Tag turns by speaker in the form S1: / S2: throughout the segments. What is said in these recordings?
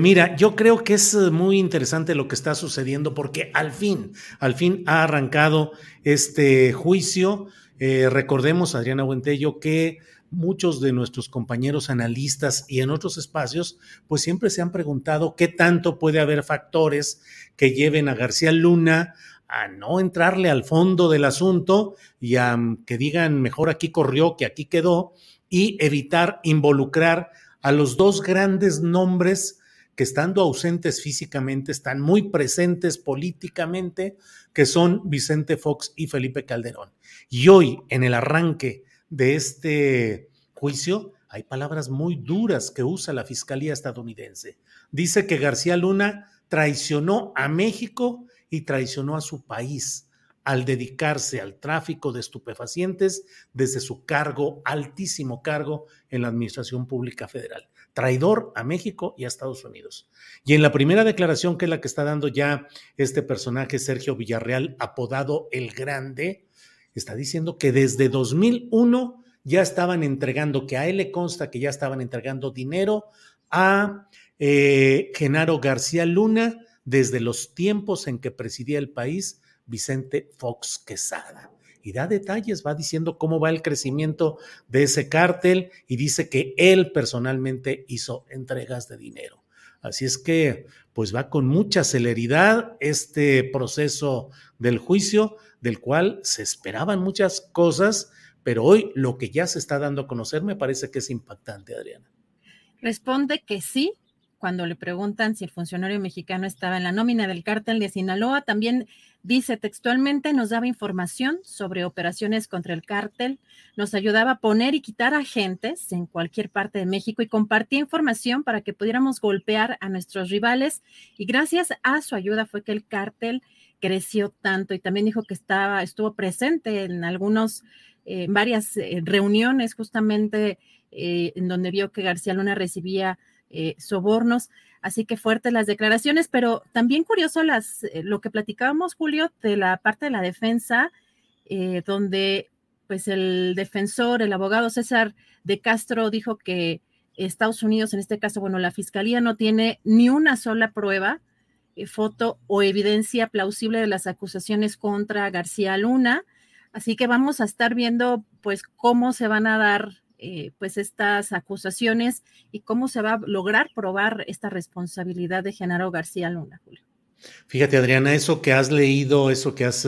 S1: Mira, yo creo que es eh, muy interesante lo que está sucediendo porque al fin, al fin ha arrancado este juicio. Eh, recordemos, Adriana Buentello, que muchos de nuestros compañeros analistas y en otros espacios, pues siempre se han preguntado qué tanto puede haber factores que lleven a García Luna a no entrarle al fondo del asunto y a mm, que digan mejor aquí corrió que aquí quedó y evitar involucrar a los dos grandes nombres que estando ausentes físicamente están muy presentes políticamente, que son Vicente Fox y Felipe Calderón. Y hoy, en el arranque de este juicio, hay palabras muy duras que usa la Fiscalía estadounidense. Dice que García Luna traicionó a México y traicionó a su país al dedicarse al tráfico de estupefacientes desde su cargo, altísimo cargo en la Administración Pública Federal traidor a México y a Estados Unidos. Y en la primera declaración, que es la que está dando ya este personaje, Sergio Villarreal, apodado El Grande, está diciendo que desde 2001 ya estaban entregando, que a él le consta que ya estaban entregando dinero a eh, Genaro García Luna desde los tiempos en que presidía el país Vicente Fox Quesada y da detalles, va diciendo cómo va el crecimiento de ese cártel y dice que él personalmente hizo entregas de dinero. Así es que, pues va con mucha celeridad este proceso del juicio, del cual se esperaban muchas cosas, pero hoy lo que ya se está dando a conocer me parece que es impactante, Adriana.
S2: Responde que sí, cuando le preguntan si el funcionario mexicano estaba en la nómina del cártel de Sinaloa, también dice textualmente, nos daba información sobre operaciones contra el cártel, nos ayudaba a poner y quitar agentes en cualquier parte de México y compartía información para que pudiéramos golpear a nuestros rivales. Y gracias a su ayuda fue que el cártel creció tanto y también dijo que estaba, estuvo presente en algunos, eh, varias eh, reuniones justamente eh, en donde vio que García Luna recibía eh, sobornos. Así que fuertes las declaraciones, pero también curioso las, eh, lo que platicábamos, Julio, de la parte de la defensa, eh, donde pues el defensor, el abogado César de Castro dijo que Estados Unidos, en este caso, bueno, la fiscalía no tiene ni una sola prueba, foto o evidencia plausible de las acusaciones contra García Luna. Así que vamos a estar viendo pues cómo se van a dar eh, pues estas acusaciones y cómo se va a lograr probar esta responsabilidad de Genaro García Luna, Julio.
S1: Fíjate, Adriana, eso que has leído, eso que has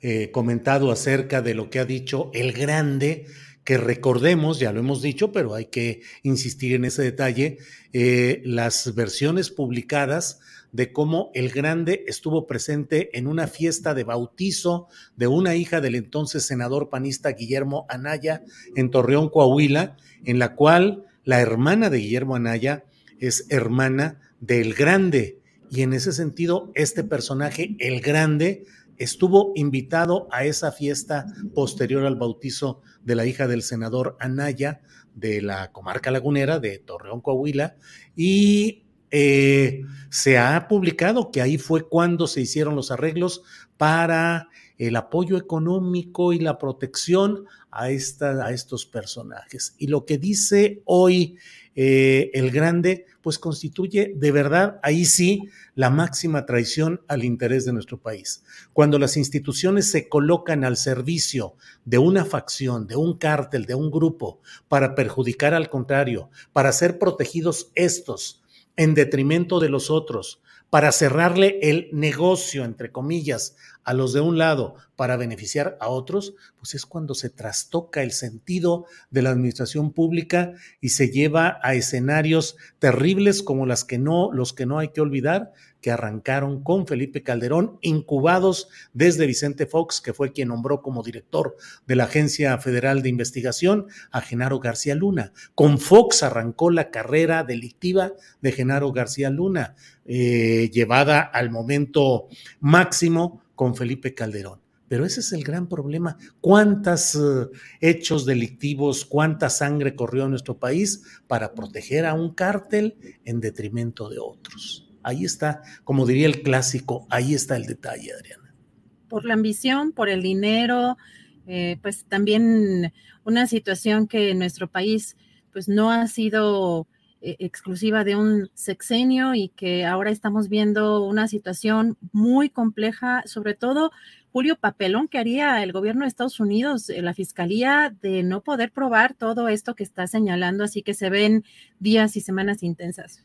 S1: eh, comentado acerca de lo que ha dicho el grande, que recordemos, ya lo hemos dicho, pero hay que insistir en ese detalle, eh, las versiones publicadas de cómo el grande estuvo presente en una fiesta de bautizo de una hija del entonces senador panista Guillermo Anaya en Torreón, Coahuila, en la cual la hermana de Guillermo Anaya es hermana del grande. Y en ese sentido, este personaje, el grande, estuvo invitado a esa fiesta posterior al bautizo de la hija del senador Anaya de la comarca lagunera de Torreón, Coahuila, y eh, se ha publicado que ahí fue cuando se hicieron los arreglos para el apoyo económico y la protección a, esta, a estos personajes. Y lo que dice hoy eh, el grande, pues constituye de verdad, ahí sí, la máxima traición al interés de nuestro país. Cuando las instituciones se colocan al servicio de una facción, de un cártel, de un grupo, para perjudicar al contrario, para ser protegidos estos en detrimento de los otros, para cerrarle el negocio, entre comillas, a los de un lado para beneficiar a otros, pues es cuando se trastoca el sentido de la administración pública y se lleva a escenarios terribles como las que no, los que no hay que olvidar, que arrancaron con Felipe Calderón, incubados desde Vicente Fox, que fue quien nombró como director de la Agencia Federal de Investigación a Genaro García Luna. Con Fox arrancó la carrera delictiva de Genaro García Luna, eh, llevada al momento máximo con Felipe Calderón. Pero ese es el gran problema. ¿Cuántos eh, hechos delictivos, cuánta sangre corrió en nuestro país para proteger a un cártel en detrimento de otros? Ahí está, como diría el clásico, ahí está el detalle, Adriana.
S2: Por la ambición, por el dinero, eh, pues también una situación que en nuestro país pues no ha sido eh, exclusiva de un sexenio y que ahora estamos viendo una situación muy compleja, sobre todo Julio Papelón que haría el gobierno de Estados Unidos, eh, la fiscalía, de no poder probar todo esto que está señalando, así que se ven días y semanas intensas.